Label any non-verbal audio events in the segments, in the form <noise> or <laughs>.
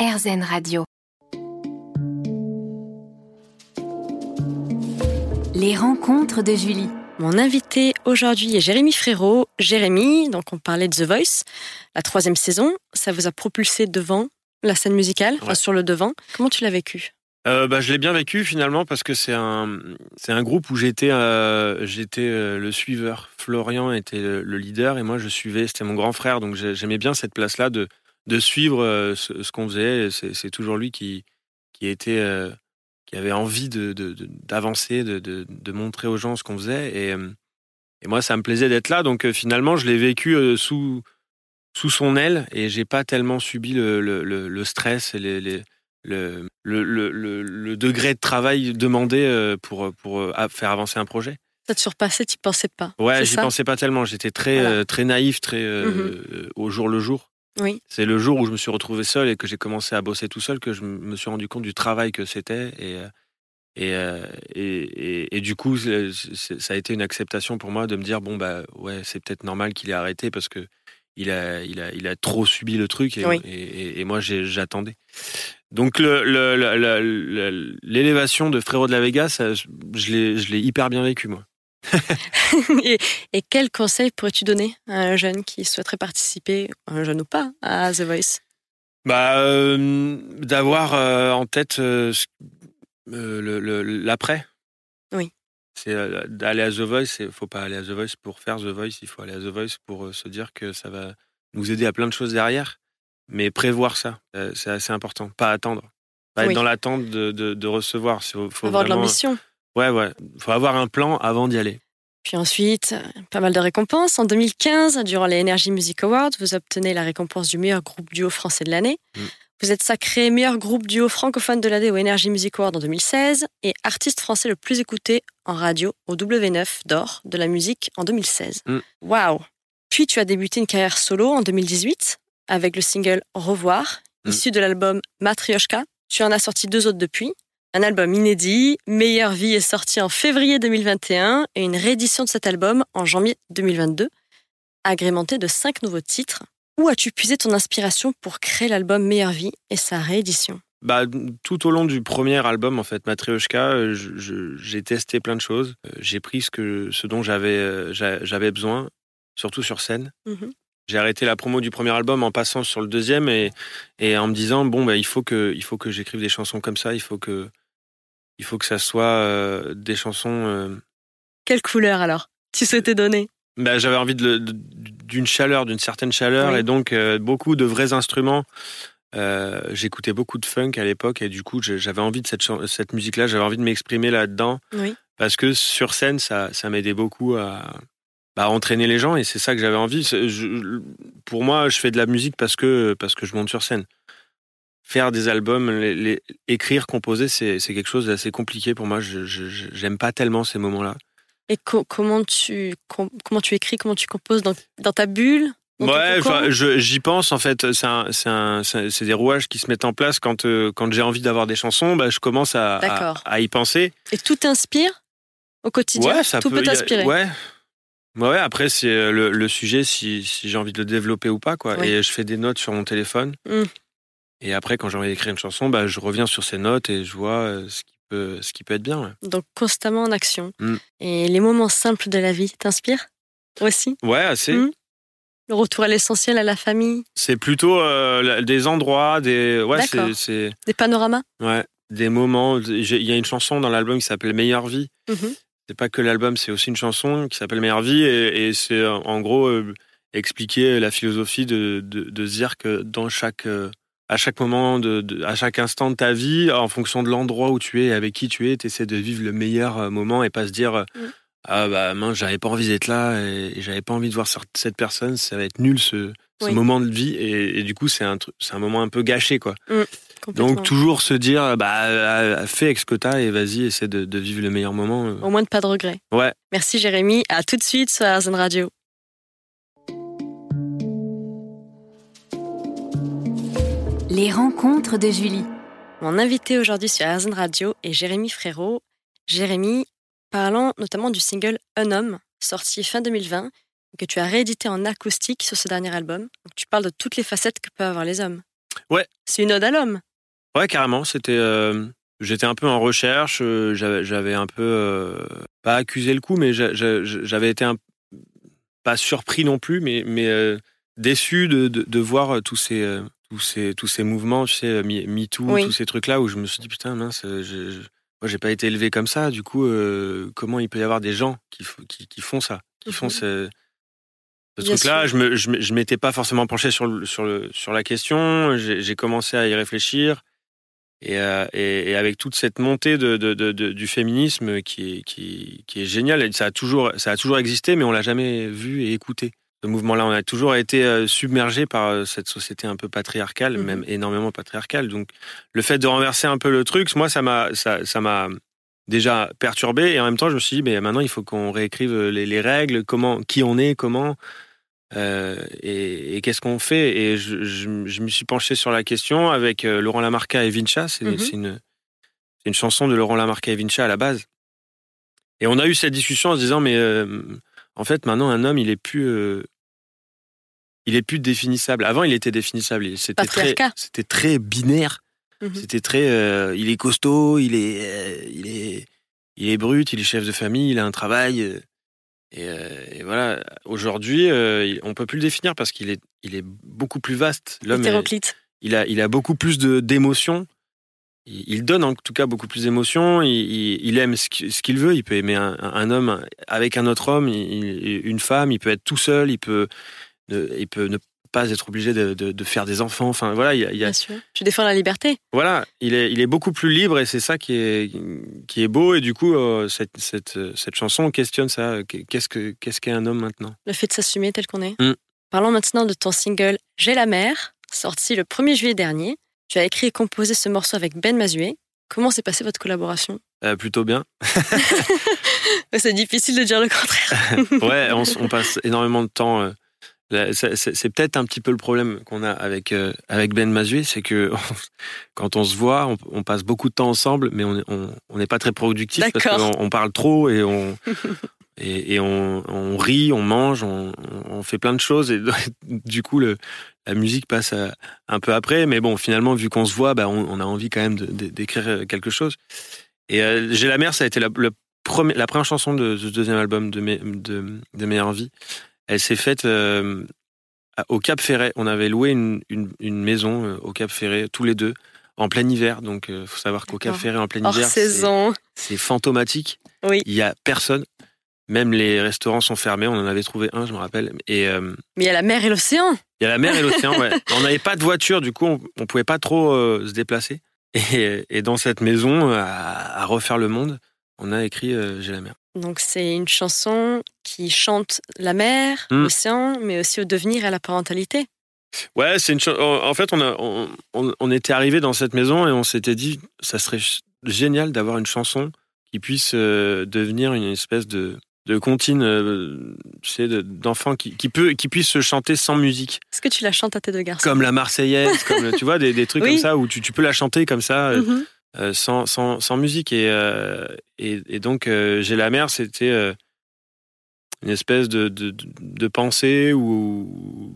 RZN Radio. Les rencontres de Julie. Mon invité aujourd'hui est Jérémy Frérot. Jérémy, donc on parlait de The Voice, la troisième saison. Ça vous a propulsé devant la scène musicale, enfin sur le devant. Comment tu l'as vécu? Euh, bah, je l'ai bien vécu finalement parce que c'est un, c'est un groupe où j'étais, euh, j'étais euh, le suiveur. Florian était le, le leader et moi je suivais. C'était mon grand frère, donc j'ai- j'aimais bien cette place-là de, de suivre euh, ce, ce qu'on faisait. C'est, toujours lui qui, qui était, euh, qui avait envie de, de- de- d'avancer, de, de, montrer aux gens ce qu'on faisait. Et, euh, et moi, ça me plaisait d'être là. Donc euh, finalement, je l'ai vécu euh, sous, sous son aile et j'ai pas tellement subi le, le, le- le stress et les, les- le, le, le, le- le degré de travail demandé pour, pour faire avancer un projet. Ça te surpassait, tu pensais pas Ouais, j'y pensais pas tellement. J'étais très, Voilà. très naïf, très euh, au jour le jour. Oui. C'est le jour où je me suis retrouvé seul et que j'ai commencé à bosser tout seul que je me suis rendu compte du travail que c'était. Et, euh, et, euh, et, et- et du coup, ça a été une acceptation pour moi de me dire bon, bah ouais, c'est peut-être normal qu'il ait arrêté parce que il a, il a, il a trop subi le truc et, Oui. et- moi j'ai- j'attendais. Donc le- le- le- le- le- l'élévation de Frérot de la Vega, ça, je l'ai hyper bien vécu moi. <laughs> et, et quel conseil pourrais-tu donner à un jeune qui souhaiterait participer, un jeune ou pas, à The Voice? Bah, euh, d'avoir euh, en tête euh, euh, l'après. Oui. C'est d'aller à The Voice. Il faut pas aller à The Voice pour faire The Voice. Il faut aller à The Voice pour se dire que ça va nous aider à plein de choses derrière. Mais prévoir ça, c'est assez important. Pas attendre. Pas Oui. être dans l'attente de, de, de recevoir. Faut, faut Avoir de l'ambition. Ouais, ouais. Faut avoir un plan avant d'y aller. Puis ensuite, pas mal de récompenses. En 2015, durant les Energy Music Awards, vous obtenez la récompense du meilleur groupe duo français de l'année. Mm. Vous êtes sacré meilleur groupe duo francophone de l'année au Energy Music Awards en 2016 et artiste français le plus écouté en radio au W9 d'or de la musique en 2016. Mm. Waouh Puis tu as débuté une carrière solo en 2018 avec le single Revoir, Mm. issu de l'album Matryoshka. Tu en as sorti deux autres depuis. Un album inédit, Meilleure vie est sorti en février 2021 et une réédition de cet album en janvier 2022, agrémenté de cinq nouveaux titres. Où as-tu puisé ton inspiration pour créer l'album Meilleure vie et sa réédition? Bah, tout au long du premier album, en fait, Matryoshka, euh, j'ai testé plein de choses. Euh, J'ai pris ce, que, ce dont j'avais euh, j'avais besoin, surtout sur scène. Mhm. J'ai arrêté la promo du premier album en passant sur le deuxième et, et en me disant bon bah, il faut que il faut que j'écrive des chansons comme ça, il faut que il faut que ça soit euh, des chansons. euh, Quelle couleur alors tu souhaitais donner? Bah, j'avais envie d'une chaleur, d'une certaine chaleur, Oui. et donc euh, beaucoup de vrais instruments. Euh, J'écoutais beaucoup de funk à l'époque, et du coup, j'avais envie de cette, musique-là, j'avais envie de m'exprimer là-dedans, Oui. parce que sur scène, ça, ça m'aidait beaucoup à, bah, à entraîner les gens, et c'est ça que j'avais envie. Je- pour moi, je fais de la musique parce que, parce que je monte sur scène. Faire des albums, les, les- écrire, composer, c'est quelque chose d'assez compliqué pour moi. Je J'aime pas tellement ces moments-là. Et co- comment, tu, com- comment tu écris, comment tu composes dans, dans ta bulle? Ouais, j'y pense en fait. C'est des rouages qui se mettent en place quand, euh, quand j'ai envie d'avoir des chansons. Bah, je commence à, à, y penser. Et tout t'inspire au quotidien? Ouais, ça Tout peut t'inspirer? Ouais. Ouais, après, c'est euh, le, le sujet si, si j'ai envie de le développer ou pas. Quoi. Et je fais des notes sur mon téléphone. Mm. Et après, quand j'ai envie d'écrire une chanson, bah, je reviens sur ces notes et je vois euh, ce qui peut, ce qui peut être bien. ouais. Donc constamment en action. Mm. Et les moments simples de la vie t'inspirent aussi? Ouais, assez. Mm. Le retour à l'essentiel, à la famille, C'est plutôt euh, des endroits, des. Ouais, c'est- des panoramas? Ouais, des moments. Il y a une chanson dans l'album qui s'appelle Meilleure vie. Mhm. C'est pas que l'album, c'est aussi une chanson qui s'appelle Meilleure vie et, et c'est en gros euh, expliquer la philosophie de, de, dire que dans chaque euh, à chaque moment, de, de- à chaque instant de ta vie, en fonction de l'endroit où tu es et avec qui tu es, tu essaies de vivre le meilleur euh, moment et pas se dire euh, Mm. ah bah mince j'avais pas envie d'être là et, et j'avais pas envie de voir cette personne, ça va être nul ce, ce Oui. moment de vie et, et du coup c'est un moment un peu gâché quoi. complètement. Donc toujours se dire, bah, euh, fais avec ce que t'as et vas-y, essaie de, de vivre le meilleur moment. Au moins de pas de regrets. Ouais. Merci Jérémy. À tout de suite sur Arzen Radio. Les rencontres de Julie. Mon invité aujourd'hui sur Arzen Radio est Jérémy Frérot. Jérémy, parlant notamment du single Un homme, sorti fin 2020, que tu as réédité en acoustique sur ce dernier album. Donc, tu parles de toutes les facettes que peuvent avoir les hommes. Ouais. C'est une ode à l'homme. Ouais, carrément. C'était. euh, J'étais un peu en recherche. euh, J'avais un peu euh, pas accusé le coup, mais j'a- j'a- j'avais été un pas surpris non plus, mais mais euh, déçu de, de, de voir tous ces euh, tous ces tous ces mouvements, tu sais, Me MeToo, Oui. tous ces trucs là où je me suis dit putain mince, euh, je, je- moi j'ai pas été élevé comme ça. Du coup, euh, comment il peut y avoir des gens qui qui, qui font ça, qui font Mhm. ce truc-là, je me, je, je m'étais pas forcément penché sur, le, sur, le, sur la question. J'ai commencé à y réfléchir. Et, euh, et, et avec toute cette montée de, de, de- de- du féminisme qui est, qui, qui est géniale, ça a toujours, ça a toujours existé, mais on l'a jamais vu et écouté. Ce mouvement-là, on a toujours été euh, submergé par euh, cette société un peu patriarcale, Mhm. même énormément patriarcale. Donc, le fait de renverser un peu le truc, moi, ça m'a, ça, ça m'a déjà perturbé. Et en même temps, je me suis dit, mais maintenant, il faut qu'on réécrive les, les règles, comment, qui on est, comment, euh, et, et qu'est-ce qu'on fait. Et je, je, je me suis penché sur la question avec euh, Laurent Lamarca et Vincha. C'est Mhm. c'est une, chanson de Laurent Lamarca et Vincha à la base. Et on a eu cette discussion en se disant, mais euh, en fait, maintenant, un homme, il est plus. euh, il est plus définissable. Avant, il était définissable. C'était très, c'était très binaire. Mhm. C'était très. euh, il est costaud, il est, euh, il est, il est brut, il est chef de famille, il a un travail. et, et voilà. Aujourd'hui, on peut plus le définir parce qu'il est, il est beaucoup plus vaste. L'homme, Hétéroclite. il a, il a beaucoup plus de d'émotions. Il, donne en tout cas beaucoup plus d'émotions. Il, aime ce qui- ce qu'il veut. Il peut aimer un, homme avec un autre homme, une femme. Il peut être tout seul. Il peut, ne, il peut ne pas être obligé de, de- de faire des enfants. Enfin voilà, il y a, Bien sûr. Tu défends la liberté. voilà, il est, il est beaucoup plus libre et c'est ça qui est, qui est beau. Et du coup, euh, cette, cette, cette chanson questionne ça. Qu'est-ce que, qu'est-ce qu'est un homme maintenant? Le fait de s'assumer tel qu'on est. Mm. Parlons maintenant de ton single J'ai la mer, sorti le 1er juillet dernier. Tu as écrit et composé ce morceau avec Ben Mazué. Comment s'est passée votre collaboration? Euh, Plutôt bien. <laughs> <laughs> C'est difficile de dire le contraire. <laughs> Ouais, on, passe énormément de temps. euh, c'est peut-être un petit peu le problème qu'on a avec, euh, avec Ben Mazué, c'est que quand on se voit, on, on passe beaucoup de temps ensemble, mais on n'est pas très productif parce qu'on on parle trop et on. Et, et on, rit, on mange, on, on fait plein de choses et du coup le, la musique passe à- un peu après. Mais bon, finalement, vu qu'on se voit, bah, on, on a envie quand même d'écrire quelque chose. Et euh, J'ai la mer, ça a été la, première chanson de ce deuxième album de, mes, de, de Meilleure Vie. Elle s'est faite euh, au Cap Ferret. On avait loué une, une, une maison euh, au Cap Ferret, tous les deux, en plein hiver. Donc, il faut savoir qu'au Cap. Ferret, en plein Hors hiver, c'est fantomatique. Oui. Il y a personne. Même les restaurants sont fermés. On en avait trouvé un, je me rappelle. Et euh, Mais il y a la mer et l'océan. Il y a la mer et l'océan. ouais. <laughs> On n'avait pas de voiture, du coup, on, on pouvait pas trop euh, se déplacer. Et, et dans cette maison, à, à refaire le monde, on a écrit euh, J'ai la mer. Donc c'est une chanson qui chante la mer, Mm. l'océan, mais aussi au devenir et à la parentalité. Ouais, c'est une En fait, on, a, on, était arrivé dans cette maison et on s'était dit, ça serait génial d'avoir une chanson qui puisse euh, devenir une espèce de, de comptine, euh, tu sais, de- d'enfant qui, qui peut, qui puisse se chanter sans musique, Est-ce que tu la chantes à tes deux garçons? Comme la Marseillaise, comme tu vois des, des trucs Oui. comme ça où tu, tu peux la chanter comme ça. euh, Mhm. euh, sans, sans, sans musique. Et, euh, et, et donc, J'ai la mer, c'était une espèce de, de, de- pensée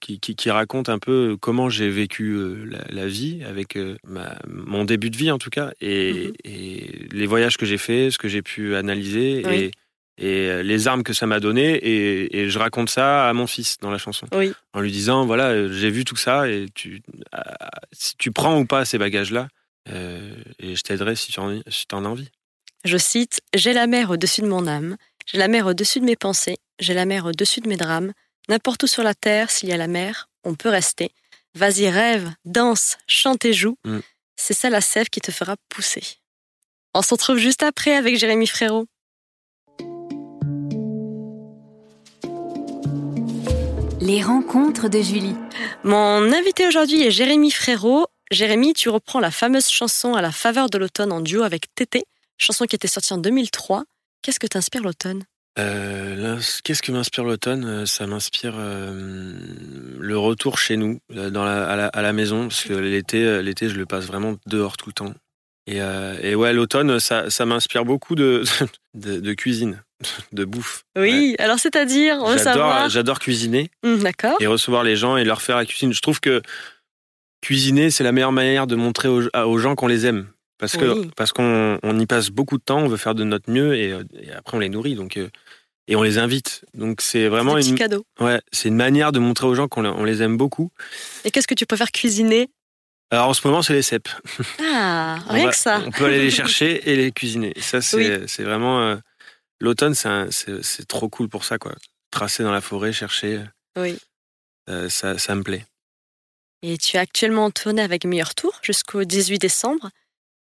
qui, qui, qui raconte un peu comment j'ai vécu euh, la, la vie, avec euh, ma, mon début de vie en tout cas, et, Mhm. et les voyages que j'ai faits, ce que j'ai pu analyser. Oui. Et, et euh, les armes que ça m'a donné et, et je raconte ça à mon fils dans la chanson Oui. en lui disant voilà euh, j'ai vu tout ça et tu euh, si tu prends ou pas ces bagages là euh, et je t'aiderai si tu en, si as envie. Je cite J'ai la mer au-dessus de mon âme, j'ai la mer au-dessus de mes pensées, j'ai la mer au-dessus de mes drames. N'importe où sur la terre, s'il y a la mer, on peut rester. Vas-y, rêve, danse, chante et joue. Mm. C'est ça la sève qui te fera pousser. On se retrouve juste après avec Jérémy Frérot. Les rencontres de Julie. Mon invité aujourd'hui est Jérémy Frérot. Jérémy, tu reprends la fameuse chanson à la faveur de l'automne en duo avec Tété, chanson qui était sortie en 2003. Qu'est-ce que t'inspire l'automne? Euh, Qu'est-ce que m'inspire l'automne? Euh, Ça m'inspire euh, le retour chez nous, dans la, à, la, à la maison, parce que l'été, l'été, je le passe vraiment dehors tout le temps. Et, euh, et ouais, l'automne, ça, ça m'inspire beaucoup de, <laughs> de, de cuisine, <laughs> de bouffe. Oui, alors c'est-à-dire, on veut J'adore, savoir. j'adore cuisiner Hum, D'accord. et recevoir les gens et leur faire la cuisine. Je trouve que cuisiner, c'est la meilleure manière de montrer aux, aux gens qu'on les aime. Parce que parce qu'on on y passe beaucoup de temps, on veut faire de notre mieux et, euh, et après on les nourrit donc euh, et on les invite. Donc c'est vraiment petits une cadeaux. ouais, c'est une manière de montrer aux gens qu'on les- aime beaucoup. Et qu'est-ce que tu préfères cuisiner? Alors en ce moment, c'est les cèpes. Ah, <laughs> rien va- que ça. On peut aller les <laughs> chercher et les cuisiner. Et ça c'est c'est vraiment euh, l'automne, c'est trop cool pour ça quoi. Tracer dans la forêt, chercher, Oui. euh, ça ça me plaît. Et tu es actuellement en tournée avec Meilleur Tour jusqu'au 18 décembre.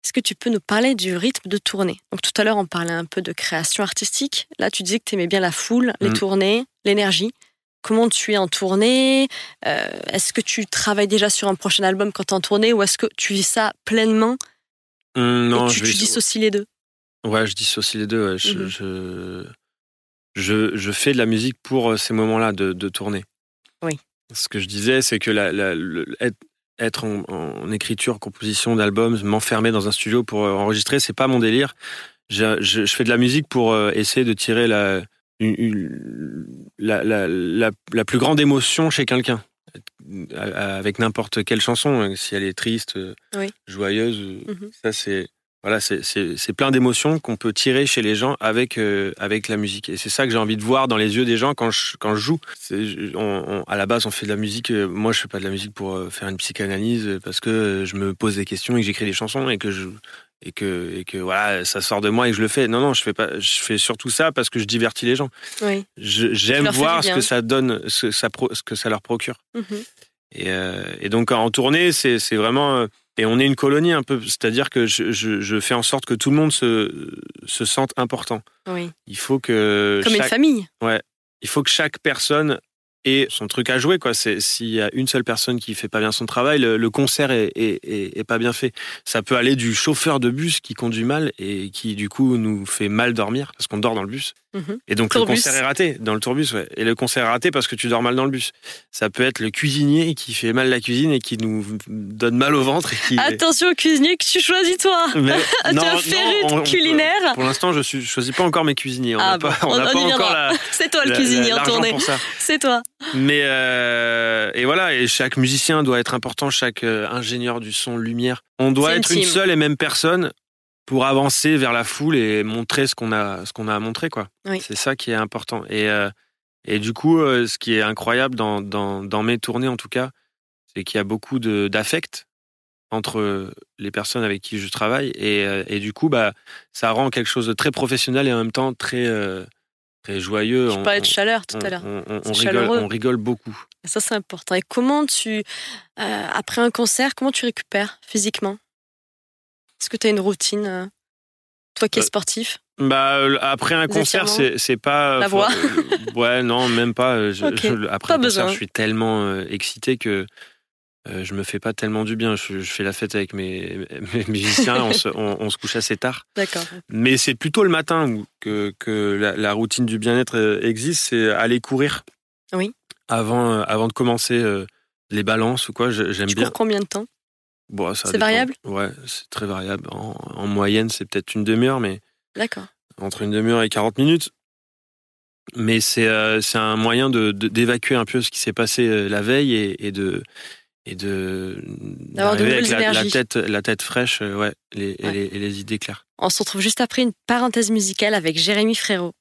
Est-ce que tu peux nous parler du rythme de tournée? Donc tout à l'heure, on parlait un peu de création artistique. Là, tu disais que tu aimais bien la foule, les Mm. tournées, l'énergie. Comment tu es en tournée? Euh, Est-ce que tu travailles déjà sur un prochain album quand tu es en tournée ou est-ce que tu vis ça pleinement? Hum, non, et tu, je tu dissocies les deux? Ouais, je dissocie les deux. ouais. Je, je, je, je fais de la musique pour euh, ces moments-là de, de tournée. Oui. Ce que je disais, c'est que la, la- le- être, être en, en écriture, composition d'albums, m'enfermer dans un studio pour euh, enregistrer, c'est pas mon délire. Je, je, je fais de la musique pour euh, essayer de tirer la, une- une- la, la, la, la plus grande émotion chez quelqu'un. Avec n'importe quelle chanson, hein, si elle est triste, Oui. joyeuse, Mhm. ça c'est voilà, c'est- plein d'émotions qu'on peut tirer chez les gens avec, euh, avec la musique. Et c'est ça que j'ai envie de voir dans les yeux des gens quand je, quand je joue. On- on- à la base, on fait de la musique. euh, Moi, je fais pas de la musique pour euh, faire une psychanalyse parce que je me pose des questions et que j'écris des chansons et que je et que et que voilà, ça sort de moi et que je le fais. Non, non, je fais pas. Je fais surtout ça parce que je divertis les gens. Oui. J'aime voir ce que ça donne, ce que ça, pro- ce que ça leur procure. Mhm. Et, euh, et donc en tournée, c'est c'est vraiment et on est une colonie un peu, c'est-à-dire que je, je, je fais en sorte que tout le monde se se sente important. Oui. Il faut que Comme une famille. il faut que chaque personne ait son truc à jouer quoi. C'est s'il y a une seule personne qui fait pas bien son travail, le, le concert est, est, est, est pas bien fait. Ça peut aller du chauffeur de bus qui conduit mal et qui du coup nous fait mal dormir parce qu'on dort dans le bus. Mhm. Et donc Tourbus. le concert est raté dans le tourbus, ouais. Et le concert est raté parce que tu dors mal dans le bus. Ça peut être le cuisinier qui fait mal la cuisine et qui nous donne mal au ventre et qui. Attention au cuisinier que tu choisis toi. Mais- <laughs> tu non, on- culinaire. Pour l'instant, je je choisis pas encore mes cuisiniers. On Ah bon, pas, on on- n'a on pas y encore la, <laughs> C'est toi le cuisinier la- en tournée. <laughs> C'est toi. Mais euh, et voilà, et chaque musicien doit être important, chaque euh, ingénieur du son, lumière. On doit être une seule et même personne pour avancer vers la foule et montrer ce qu'on a, ce qu'on a à montrer, quoi. Oui. C'est ça qui est important. Et euh, et du coup, euh, ce qui est incroyable dans dans, dans mes tournées en tout cas, c'est qu'il y a beaucoup de d'affect entre les personnes avec qui je travaille et, euh, et du coup bah ça rend quelque chose de très professionnel et en même temps très très joyeux Je On- parlais de chaleur tout on, à l'heure. on- rigole, chaleureux. on rigole beaucoup. Ça, c'est important. Et comment tu, après un concert, comment tu récupères physiquement? Est-ce que tu as une routine euh, Toi qui es Euh, sportif? Bah euh, après un concert, c'est pas La faut- voix euh, ouais non même pas. euh, je- Ok, je- après pas un concert, je suis tellement euh, excité que euh, je me fais pas tellement du bien. Je, je fais la fête avec mes, mes musiciens, on se, on- on se couche assez tard. D'accord. Mais c'est plutôt le matin que, que la, la routine du bien-être euh, existe, c'est aller courir. Oui. Avant, euh, avant de commencer euh, les balances ou quoi, j'aime bien. combien de temps? Bon, C'est variable? Ouais, c'est très variable. En, en moyenne, c'est peut-être une demi-heure, mais D'accord. entre une demi-heure et 40 minutes. Mais c'est euh, un moyen de de- d'évacuer un peu ce qui s'est passé euh, la veille et, et de et de D'avoir de d'arriver avec la, tête la tête fraîche, euh, ouais, les, et les, et les idées claires. On se retrouve juste après une parenthèse musicale avec Jérémy Frérot.